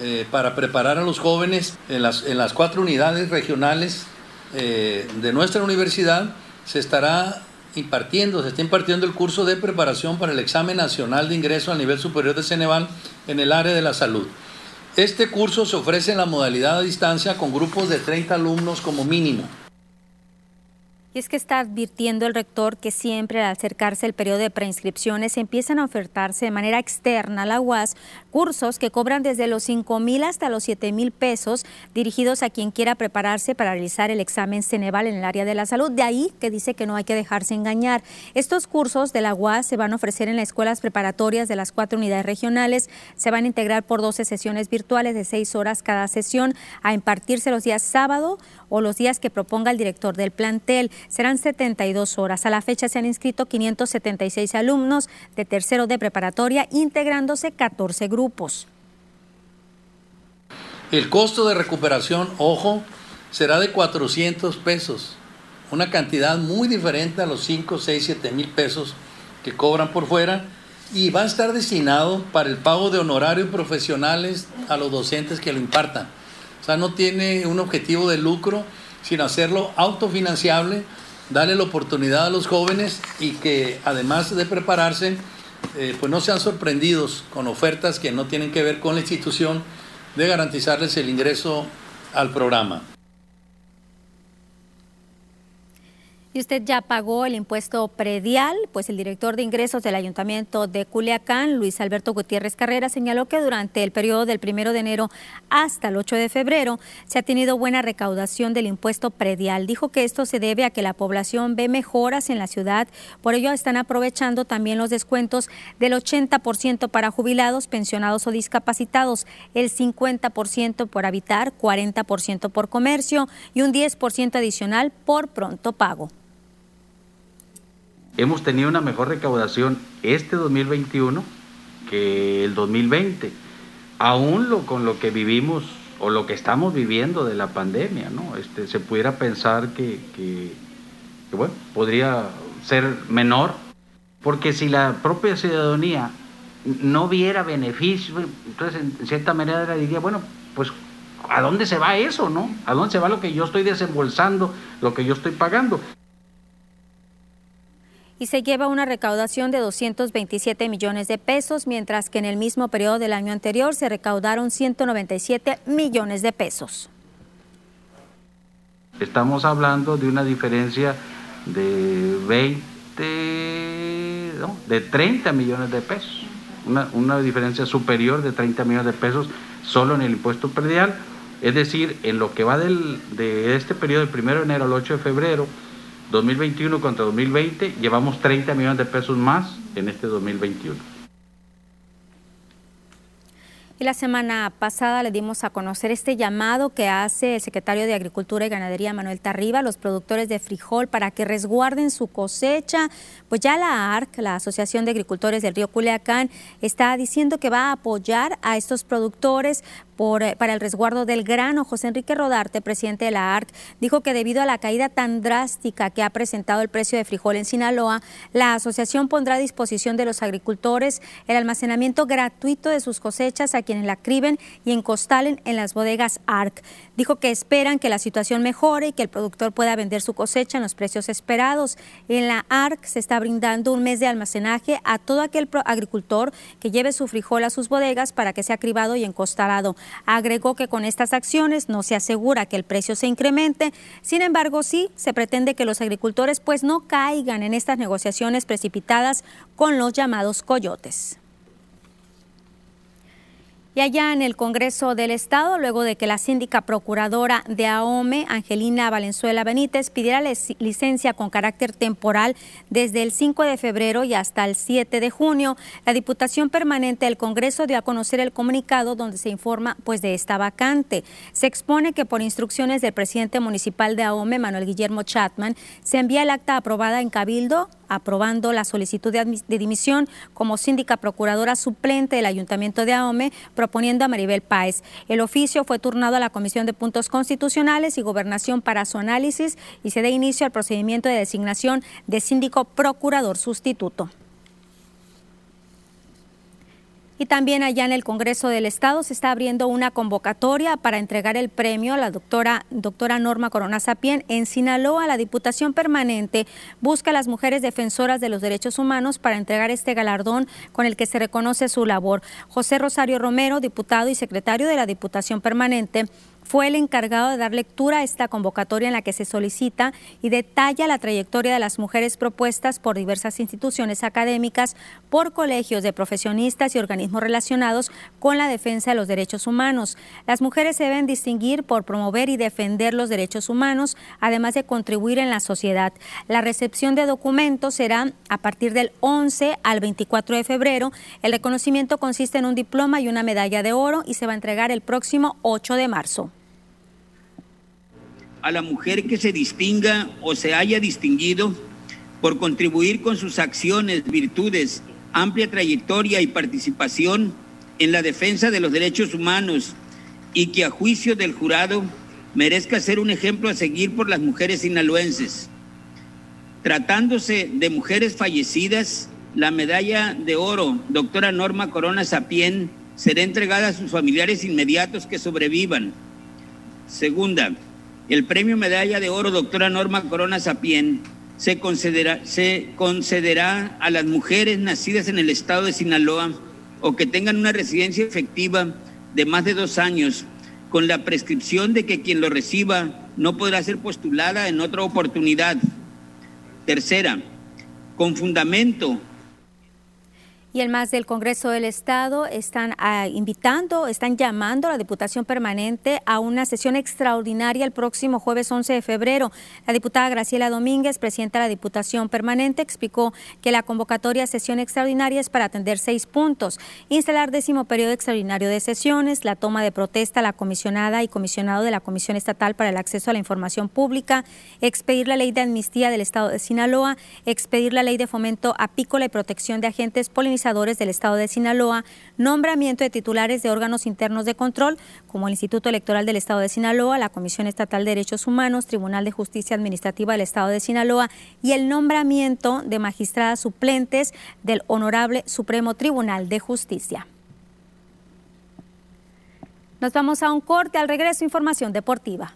eh, para preparar a los jóvenes en las, en las cuatro unidades regionales eh, de nuestra universidad. Se estará impartiendo, se está impartiendo el curso de preparación para el examen nacional de ingreso al nivel superior de Ceneval en el área de la salud. Este curso se ofrece en la modalidad a distancia con grupos de 30 alumnos como mínimo. Y es que está advirtiendo el rector que siempre al acercarse el periodo de preinscripciones empiezan a ofertarse de manera externa a la UAS cursos que cobran desde los 5 mil hasta los 7 mil pesos dirigidos a quien quiera prepararse para realizar el examen Ceneval en el área de la salud. De ahí que dice que no hay que dejarse engañar. Estos cursos de la UAS se van a ofrecer en las escuelas preparatorias de las cuatro unidades regionales. Se van a integrar por 12 sesiones virtuales de 6 horas cada sesión a impartirse los días sábado o los días que proponga el director del plantel. Serán 72 horas. A la fecha se han inscrito 576 alumnos de tercero de preparatoria, integrándose 14 grupos. El costo de recuperación, ojo, será de 400 pesos, una cantidad muy diferente a los 5, 6, 7 mil pesos que cobran por fuera y va a estar destinado para el pago de honorarios profesionales a los docentes que lo impartan. O sea, no tiene un objetivo de lucro, sino hacerlo autofinanciable, darle la oportunidad a los jóvenes y que además de prepararse, eh, pues no sean sorprendidos con ofertas que no tienen que ver con la institución de garantizarles el ingreso al programa. Y usted ya pagó el impuesto predial, pues el director de ingresos del Ayuntamiento de Culiacán, Luis Alberto Gutiérrez Carrera, señaló que durante el periodo del primero de enero hasta el 8 de febrero se ha tenido buena recaudación del impuesto predial. Dijo que esto se debe a que la población ve mejoras en la ciudad, por ello están aprovechando también los descuentos del 80% para jubilados, pensionados o discapacitados, el 50% por habitar, 40% por comercio y un 10% adicional por pronto pago hemos tenido una mejor recaudación este 2021 que el 2020, aún lo, con lo que vivimos o lo que estamos viviendo de la pandemia, ¿no? Este, se pudiera pensar que, que, bueno, podría ser menor, porque si la propia ciudadanía no viera beneficio, entonces en cierta manera diría, bueno, pues ¿a dónde se va eso, no? ¿A dónde se va lo que yo estoy desembolsando, lo que yo estoy pagando? Y se lleva una recaudación de 227 millones de pesos, mientras que en el mismo periodo del año anterior se recaudaron 197 millones de pesos. Estamos hablando de una diferencia de 20, de 30 millones de pesos, una, una diferencia superior de 30 millones de pesos solo en el impuesto predial, es decir, en lo que va del, de este periodo del 1 de enero al 8 de febrero, 2021 contra 2020, llevamos 30 millones de pesos más en este 2021. La semana pasada le dimos a conocer este llamado que hace el secretario de Agricultura y Ganadería, Manuel Tarriba, a los productores de frijol para que resguarden su cosecha. Pues ya la ARC, la Asociación de Agricultores del Río Culiacán, está diciendo que va a apoyar a estos productores eh, para el resguardo del grano. José Enrique Rodarte, presidente de la ARC, dijo que debido a la caída tan drástica que ha presentado el precio de frijol en Sinaloa, la asociación pondrá a disposición de los agricultores el almacenamiento gratuito de sus cosechas a quienes la criben y encostalen en las bodegas ARC. Dijo que esperan que la situación mejore y que el productor pueda vender su cosecha en los precios esperados. En la ARC se está brindando un mes de almacenaje a todo aquel agricultor que lleve su frijol a sus bodegas para que sea cribado y encostalado. Agregó que con estas acciones no se asegura que el precio se incremente, sin embargo sí se pretende que los agricultores pues no caigan en estas negociaciones precipitadas con los llamados coyotes. Y allá en el Congreso del Estado, luego de que la síndica procuradora de AOME, Angelina Valenzuela Benítez, pidiera licencia con carácter temporal desde el 5 de febrero y hasta el 7 de junio, la Diputación Permanente del Congreso dio a conocer el comunicado donde se informa pues de esta vacante. Se expone que por instrucciones del presidente municipal de AOME, Manuel Guillermo Chatman, se envía el acta aprobada en Cabildo aprobando la solicitud de, dimisión como síndica procuradora suplente del Ayuntamiento de Ahome, proponiendo a Maribel Páez. El oficio fue turnado a la Comisión de Puntos Constitucionales y Gobernación para su análisis y se dé inicio al procedimiento de designación de síndico procurador sustituto. Y también allá en el Congreso del Estado se está abriendo una convocatoria para entregar el premio a la doctora, doctora Norma Corona Sapien. En Sinaloa, la Diputación Permanente busca a las mujeres defensoras de los derechos humanos para entregar este galardón con el que se reconoce su labor. José Rosario Romero, diputado y secretario de la Diputación Permanente, fue el encargado de dar lectura a esta convocatoria en la que se solicita y detalla la trayectoria de las mujeres propuestas por diversas instituciones académicas, por colegios de profesionistas y organismos relacionados con la defensa de los derechos humanos. Las mujeres se deben distinguir por promover y defender los derechos humanos, además de contribuir en la sociedad. La recepción de documentos será a partir del 11 al 24 de febrero. El reconocimiento consiste en un diploma y una medalla de oro y se va a entregar el próximo 8 de marzo a la mujer que se distinga o se haya distinguido por contribuir con sus acciones, virtudes, amplia trayectoria y participación en la defensa de los derechos humanos y que a juicio del jurado merezca ser un ejemplo a seguir por las mujeres sinaloenses. Tratándose de mujeres fallecidas, la medalla de oro, doctora Norma Corona Sapien, será entregada a sus familiares inmediatos que sobrevivan. Segunda, el premio Medalla de Oro Doctora Norma Corona Sapien se concederá, se concederá a las mujeres nacidas en el estado de Sinaloa o que tengan una residencia efectiva de más de dos años, con la prescripción de que quien lo reciba no podrá ser postulada en otra oportunidad. Tercera, con fundamento y el más del Congreso del Estado están ah, invitando, están llamando a la Diputación Permanente a una sesión extraordinaria el próximo jueves 11 de febrero. La diputada Graciela Domínguez, presidenta de la Diputación Permanente, explicó que la convocatoria a sesión extraordinaria es para atender seis puntos. Instalar décimo periodo extraordinario de sesiones, la toma de protesta a la comisionada y comisionado de la Comisión Estatal para el Acceso a la Información Pública, expedir la ley de amnistía del Estado de Sinaloa, expedir la ley de fomento apícola y protección de agentes del Estado de Sinaloa, nombramiento de titulares de órganos internos de control, como el Instituto Electoral del Estado de Sinaloa, la Comisión Estatal de Derechos Humanos, Tribunal de Justicia Administrativa del Estado de Sinaloa y el nombramiento de magistradas suplentes del Honorable Supremo Tribunal de Justicia. Nos vamos a un corte, al regreso información deportiva.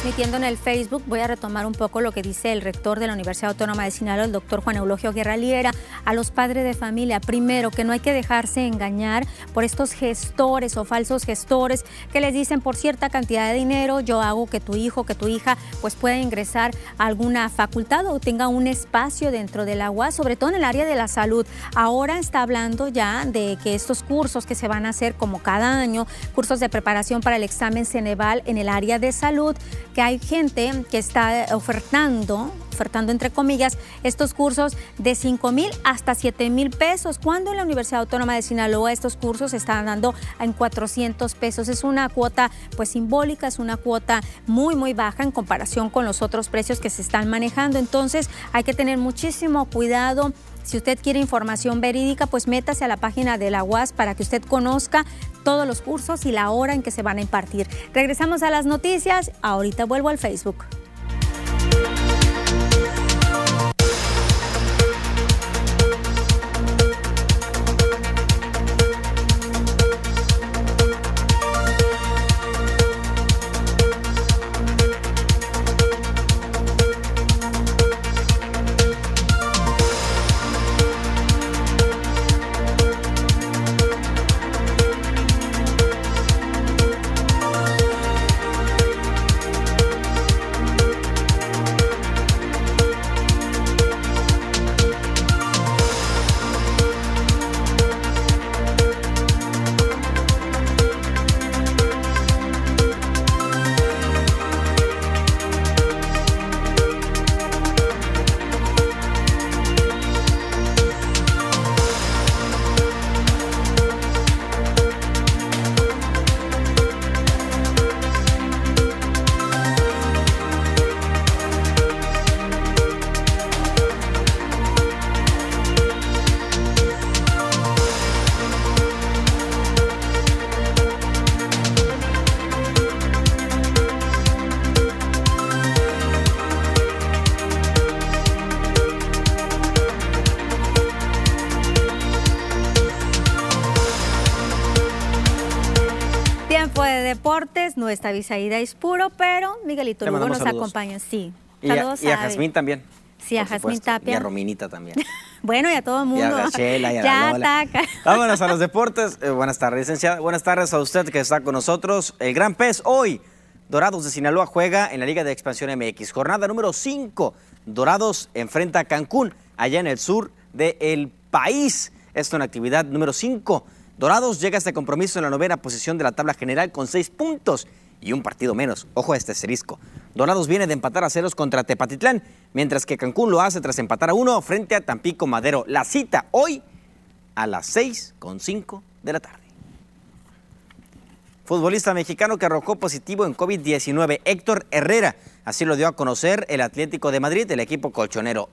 Transmitiendo en el Facebook, voy a retomar un poco lo que dice el rector de la Universidad Autónoma de Sinaloa, el doctor Juan Eulogio Guerra Liera, a los padres de familia. Primero, que no hay que dejarse engañar por estos gestores o falsos gestores que les dicen por cierta cantidad de dinero, yo hago que tu hijo, que tu hija, pues pueda ingresar a alguna facultad o tenga un espacio dentro del agua, sobre todo en el área de la salud. Ahora está hablando ya de que estos cursos que se van a hacer como cada año, cursos de preparación para el examen Ceneval en el área de salud, que hay gente que está ofertando, ofertando entre comillas, estos cursos de 5 mil hasta 7 mil pesos, cuando en la Universidad Autónoma de Sinaloa estos cursos están dando en 400 pesos. Es una cuota pues simbólica, es una cuota muy muy baja en comparación con los otros precios que se están manejando. Entonces hay que tener muchísimo cuidado si usted quiere información verídica, pues métase a la página de la UAS para que usted conozca todos los cursos y la hora en que se van a impartir. Regresamos a las noticias. Ahorita vuelvo al Facebook. Está Visaída puro, pero Miguelito Lugo nos saludos. acompaña. Sí. Y a, Saludos y a. Jazmín también. Sí, a supuesto. Tapia. Y a Rominita también. Bueno, y a todo el Y mundo. a Gachela y a ya la ataca. Vámonos a los deportes. Eh, buenas tardes, licenciada. Buenas tardes a usted que está con nosotros. El Gran Pez hoy. Dorados de Sinaloa juega en la Liga de Expansión MX. Jornada número 5. Dorados enfrenta a Cancún, allá en el sur del país. Esto en actividad número 5. Dorados llega a este compromiso en la novena posición de la tabla general con 6 puntos y un partido menos. Ojo a este asterisco. Dorados viene de empatar a ceros contra Tepatitlán, mientras que Cancún lo hace tras empatar a uno frente a Tampico Madero. La cita hoy a las 6 con 5 de la tarde. Futbolista mexicano que arrojó positivo en COVID-19, Héctor Herrera. Así lo dio a conocer el Atlético de Madrid, el equipo colchonero.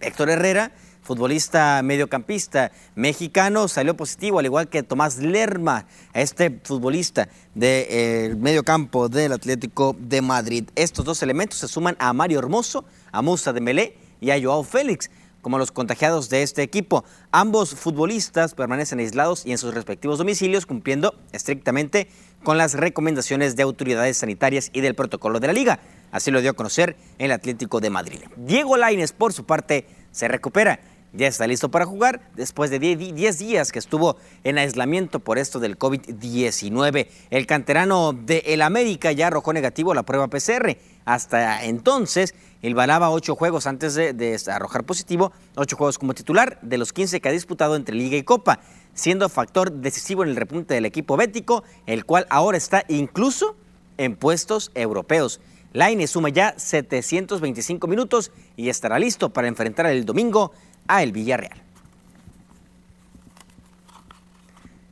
Héctor Herrera, futbolista mediocampista mexicano, salió positivo, al igual que Tomás Lerma, este futbolista del mediocampo del Atlético de Madrid. Estos dos elementos se suman a Mario Hermoso, a Musa Dembélé y a Joao Félix como los contagiados de este equipo. Ambos futbolistas permanecen aislados y en sus respectivos domicilios cumpliendo estrictamente con las recomendaciones de autoridades sanitarias y del protocolo de la liga. Así lo dio a conocer el Atlético de Madrid. Diego Lainez, por su parte, se recupera. Ya está listo para jugar después de 10 días que estuvo en aislamiento por esto del COVID-19. El canterano de El América ya arrojó negativo la prueba PCR. Hasta entonces, él balaba ocho juegos antes de, de arrojar positivo, ocho juegos como titular de los 15 que ha disputado entre Liga y Copa, siendo factor decisivo en el repunte del equipo bético, el cual ahora está incluso en puestos europeos. Laine suma ya 725 minutos y estará listo para enfrentar el domingo a el Villarreal.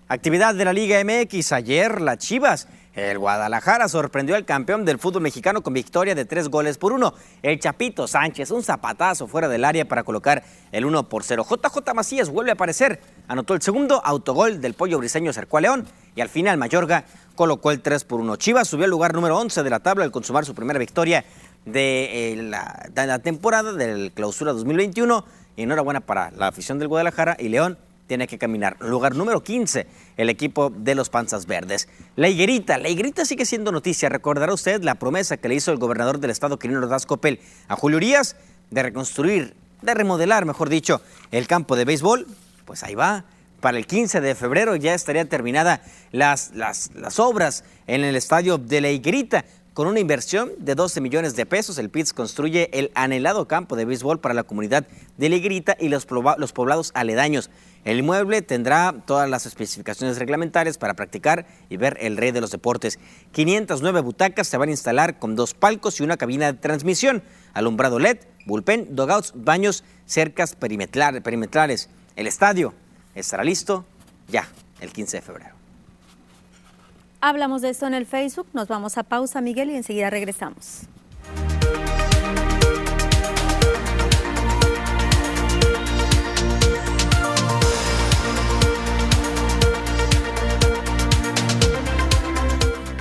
Actividad de la Liga MX. Ayer las Chivas. El Guadalajara sorprendió al campeón del fútbol mexicano con victoria de tres goles por uno. El Chapito Sánchez, un zapatazo fuera del área para colocar el 1 por 0. JJ Macías vuelve a aparecer. Anotó el segundo autogol del pollo briseño cercó a León. Y al final Mayorga colocó el 3 por 1. Chivas subió al lugar número 11 de la tabla al consumar su primera victoria de, eh, de la temporada del clausura 2021. Enhorabuena para la afición del Guadalajara y León tiene que caminar. Lugar número 15, el equipo de los Panzas Verdes. La Higuerita, la Higuerita sigue siendo noticia. Recordará usted la promesa que le hizo el gobernador del estado, Quirino Ordaz Copel, a Julio Urias de reconstruir, de remodelar, mejor dicho, el campo de béisbol. Pues ahí va. Para el 15 de febrero ya estaría terminada las, las, las obras en el estadio de la Higuerita. Con una inversión de 12 millones de pesos, el PITS construye el anhelado campo de béisbol para la comunidad de la Higuerita y los, poblados aledaños. El inmueble tendrá todas las especificaciones reglamentarias para practicar y ver el rey de los deportes. 509 butacas se van a instalar con dos palcos y una cabina de transmisión, alumbrado LED, bullpen, dogouts, baños, cercas perimetral- perimetrales. El estadio estará listo ya el 15 de febrero. Hablamos de esto en el Facebook, nos vamos a pausa, Miguel, y enseguida regresamos.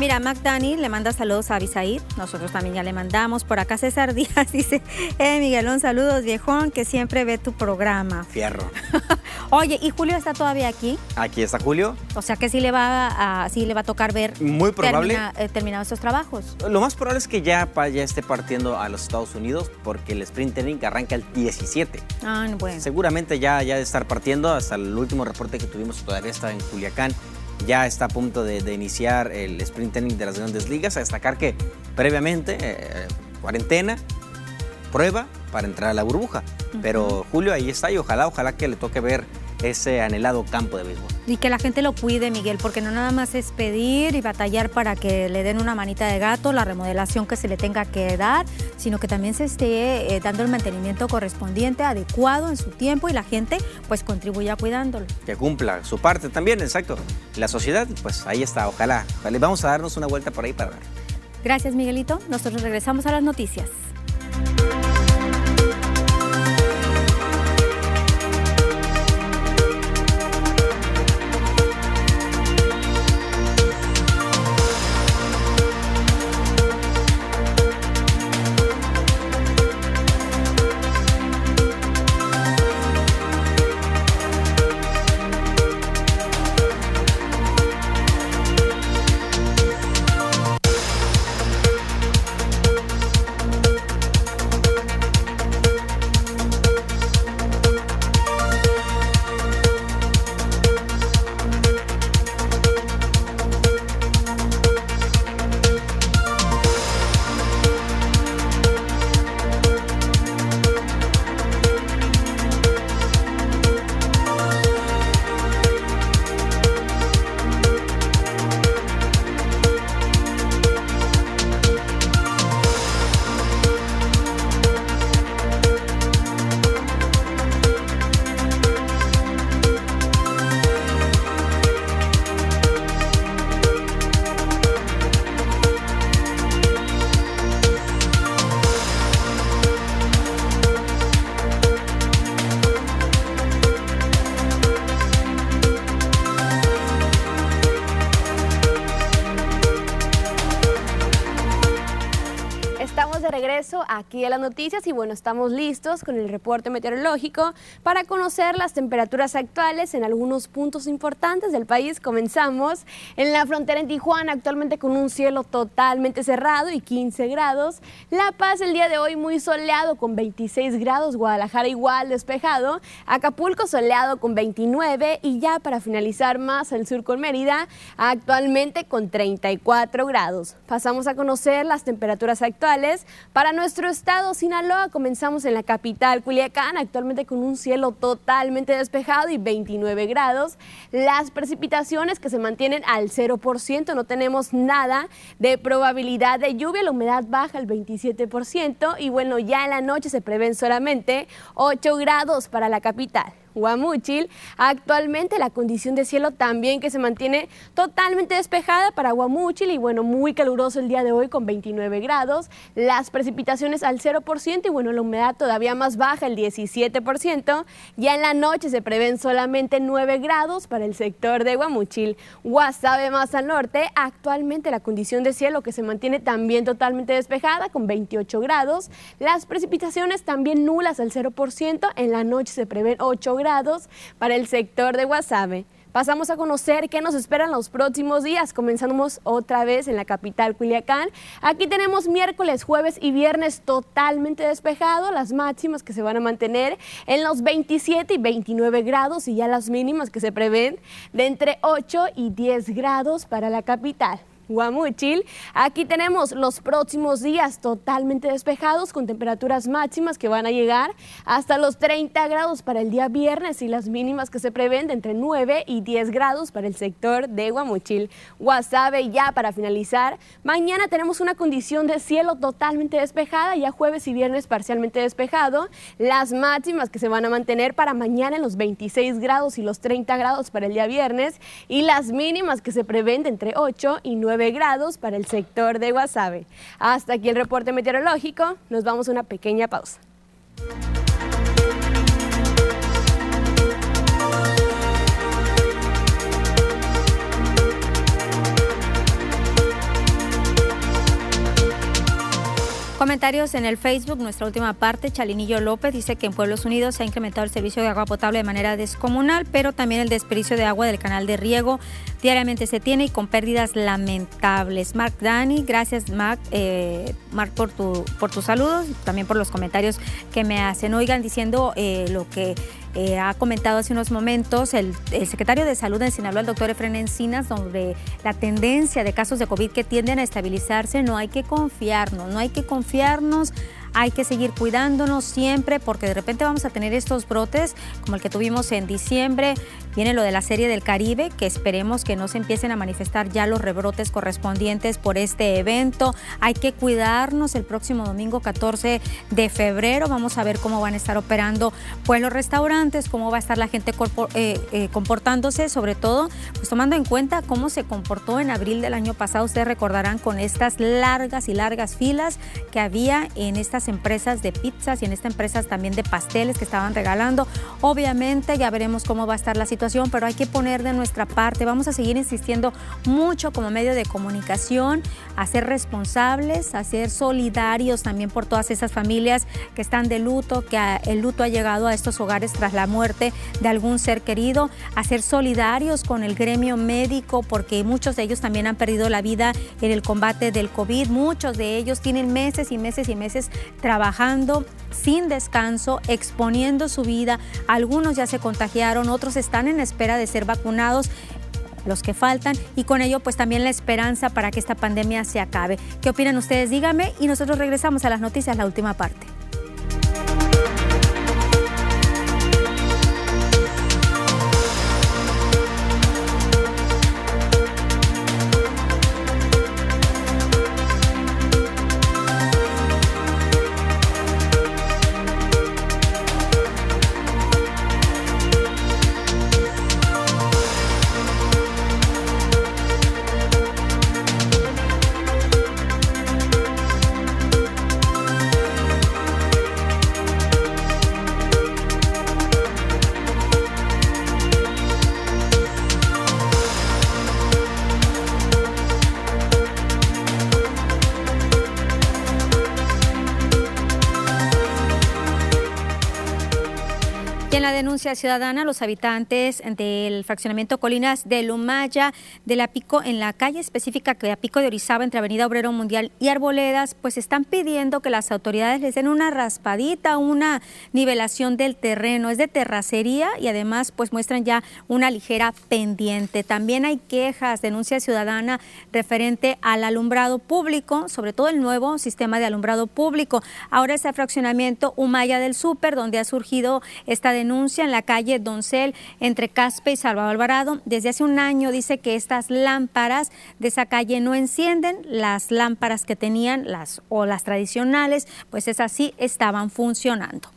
Mira, McDani le manda saludos a Abisaid, nosotros también ya le mandamos. Por acá César Díaz dice, eh, Miguelón, saludos viejón, que siempre ve tu programa. Fierro. Oye, ¿y Julio está todavía aquí? Aquí está Julio. O sea que sí le va a, sí le va a tocar ver Muy probable. termina- eh, terminados estos trabajos. Lo más probable es que ya, ya esté partiendo a los Estados Unidos porque el sprint training arranca el 17. Ah, bueno. Seguramente ya, ya de estar partiendo, hasta el último reporte que tuvimos todavía está en Culiacán, ya está a punto de, de iniciar el sprint training de las grandes ligas. A destacar que previamente, eh, cuarentena, prueba para entrar a la burbuja. Pero Julio ahí está y ojalá, ojalá que le toque ver ese anhelado campo de béisbol. Y que la gente lo cuide, Miguel, porque no nada más es pedir y batallar para que le den una manita de gato, la remodelación que se le tenga que dar, sino que también se esté eh, dando el mantenimiento correspondiente, adecuado en su tiempo y la gente pues contribuya cuidándolo. Que cumpla su parte también, exacto. La sociedad, pues ahí está, ojalá. ojalá. Vamos a darnos una vuelta por ahí para ver. Gracias, Miguelito. Nosotros regresamos a las noticias. Regreso aquí a las noticias y bueno, estamos listos con el reporte meteorológico para conocer las temperaturas actuales en algunos puntos importantes del país. Comenzamos en la frontera en Tijuana, actualmente con un cielo totalmente cerrado y 15 grados. La Paz el día de hoy muy soleado con 26 grados, Guadalajara igual despejado, Acapulco soleado con 29 y ya para finalizar más al sur con Mérida, actualmente con 34 grados. Pasamos a conocer las temperaturas actuales para nuestro estado Sinaloa. Comenzamos en la capital Culiacán, actualmente con un cielo totalmente despejado y 29 grados. Las precipitaciones que se mantienen al 0%, no tenemos nada de probabilidad de lluvia, la humedad baja al 27% y bueno, ya en la noche se prevén solamente 8 grados para la capital. Guamúchil. Actualmente la condición de cielo también que se mantiene totalmente despejada para Guamúchil y bueno, muy caluroso el día de hoy con 29 grados. Las precipitaciones al 0% y bueno, la humedad todavía más baja, el 17%. Ya en la noche se prevén solamente 9 grados para el sector de Guamúchil. Guasave más al norte, actualmente la condición de cielo que se mantiene también totalmente despejada con 28 grados. Las precipitaciones también nulas al 0%. En la noche se prevén 8 grados grados para el sector de Guasave. Pasamos a conocer qué nos esperan los próximos días. Comenzamos otra vez en la capital Culiacán. Aquí tenemos miércoles, jueves y viernes totalmente despejado. Las máximas que se van a mantener en los 27 y 29 grados y ya las mínimas que se prevén de entre 8 y 10 grados para la capital. Guamuchil. Aquí tenemos los próximos días totalmente despejados con temperaturas máximas que van a llegar hasta los 30 grados para el día viernes y las mínimas que se prevén de entre 9 y 10 grados para el sector de Guamuchil. Guasave ya para finalizar. Mañana tenemos una condición de cielo totalmente despejada, ya jueves y viernes parcialmente despejado. Las máximas que se van a mantener para mañana en los 26 grados y los 30 grados para el día viernes y las mínimas que se prevén de entre 8 y 9 grados para el sector de Guasave. Hasta aquí el reporte meteorológico. Nos vamos a una pequeña pausa. Comentarios en el Facebook, nuestra última parte, Chalinillo López dice que en Pueblos Unidos se ha incrementado el servicio de agua potable de manera descomunal, pero también el desperdicio de agua del canal de riego diariamente se tiene y con pérdidas lamentables. Mark Dani, gracias Mark, eh, Mark por, tu, por tus saludos, también por los comentarios que me hacen. Oigan, diciendo eh, lo que eh, ha comentado hace unos momentos el, secretario de Salud en Sinaloa, el doctor Efren Encinas, sobre la tendencia de casos de COVID que tienden a estabilizarse. No hay que confiarnos, no hay que confiarnos hay que seguir cuidándonos siempre porque de repente vamos a tener estos brotes como el que tuvimos en diciembre. Viene lo de la serie del Caribe, que esperemos que no se empiecen a manifestar ya los rebrotes correspondientes por este evento. Hay que cuidarnos el próximo domingo 14 de febrero. Vamos a ver cómo van a estar operando pues los restaurantes, cómo va a estar la gente eh, eh, comportándose, sobre todo pues tomando en cuenta cómo se comportó en abril del año pasado. Ustedes recordarán con estas largas y largas filas que había en estas empresas de pizzas y en estas empresas también de pasteles que estaban regalando. Obviamente ya veremos cómo va a estar la situación, pero hay que poner de nuestra parte. Vamos a seguir insistiendo mucho como medio de comunicación, a ser responsables, a ser solidarios también por todas esas familias que están de luto, que el luto ha llegado a estos hogares tras la muerte de algún ser querido, a ser solidarios con el gremio médico, porque muchos de ellos también han perdido la vida en el combate del COVID. Muchos de ellos tienen meses y meses y meses trabajando sin descanso, exponiendo su vida. Algunos ya se contagiaron, otros están en espera de ser vacunados los que faltan y con ello pues también la esperanza para que esta pandemia se acabe. ¿Qué opinan ustedes? Díganme y nosotros regresamos a las noticias, la última parte. Ciudadana, los habitantes del fraccionamiento Colinas de Lumaya, de la Pico, en la calle específica que Pico de Orizaba, entre Avenida Obrero Mundial y Arboledas, pues están pidiendo que las autoridades les den una raspadita, una nivelación del terreno. Es de terracería y además pues muestran ya una ligera pendiente. También hay quejas, denuncia ciudadana referente al alumbrado público, sobre todo el nuevo sistema de alumbrado público. Ahora ese fraccionamiento Humaya del Súper, donde ha surgido esta denuncia en la calle Doncel entre Caspe y Salvador Alvarado. Desde hace un año dice que estas lámparas de esa calle no encienden, las lámparas que tenían las o las tradicionales, pues es así estaban funcionando.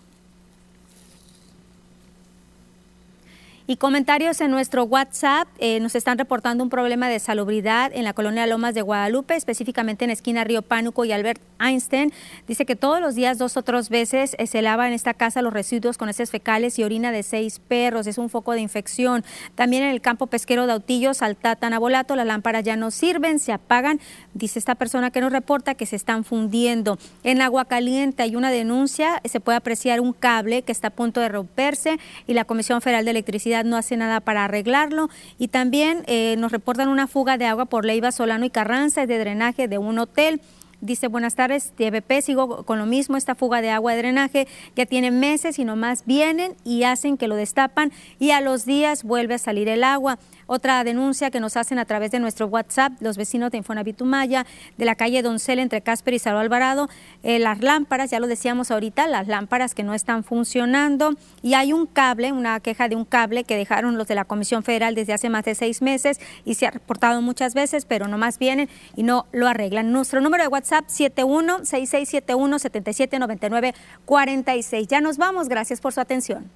Y comentarios en nuestro WhatsApp. Eh, nos están reportando un problema de salubridad en la colonia Lomas de Guadalupe, específicamente en esquina Río Pánuco y Albert Einstein. Dice que todos los días, dos o tres veces, eh, se lava en esta casa los residuos con heces fecales y orina de seis perros. Es un foco de infección. También en el campo pesquero de Autillos, Saltatan, Abolato, las lámparas ya no sirven, se apagan. Dice esta persona que nos reporta que se están fundiendo. En Agua Caliente hay una denuncia, se puede apreciar un cable que está a punto de romperse y la Comisión Federal de Electricidad no hace nada para arreglarlo. Y también eh, nos reportan una fuga de agua por Leiva, Solano y Carranza de drenaje de un hotel. Dice, buenas tardes, TVP, sigo con lo mismo, esta fuga de agua de drenaje ya tiene meses y nomás vienen y hacen que lo destapan y a los días vuelve a salir el agua. Otra denuncia que nos hacen a través de nuestro WhatsApp, los vecinos de Infonavit Maya, de la calle Doncel entre Casper y Salvo Alvarado, eh, las lámparas, ya lo decíamos ahorita, las lámparas que no están funcionando y hay un cable, una queja de un cable que dejaron los de la Comisión Federal desde hace más de seis meses y se ha reportado muchas veces, pero nomás vienen y no lo arreglan. Nuestro número de WhatsApp 71 6671 7799 46. Ya nos vamos, gracias por su atención.